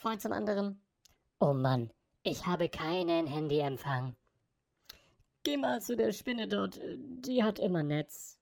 Freund zum anderen. Oh Mann, ich habe keinen Handyempfang. Geh mal zu der Spinne dort, die hat immer Netz.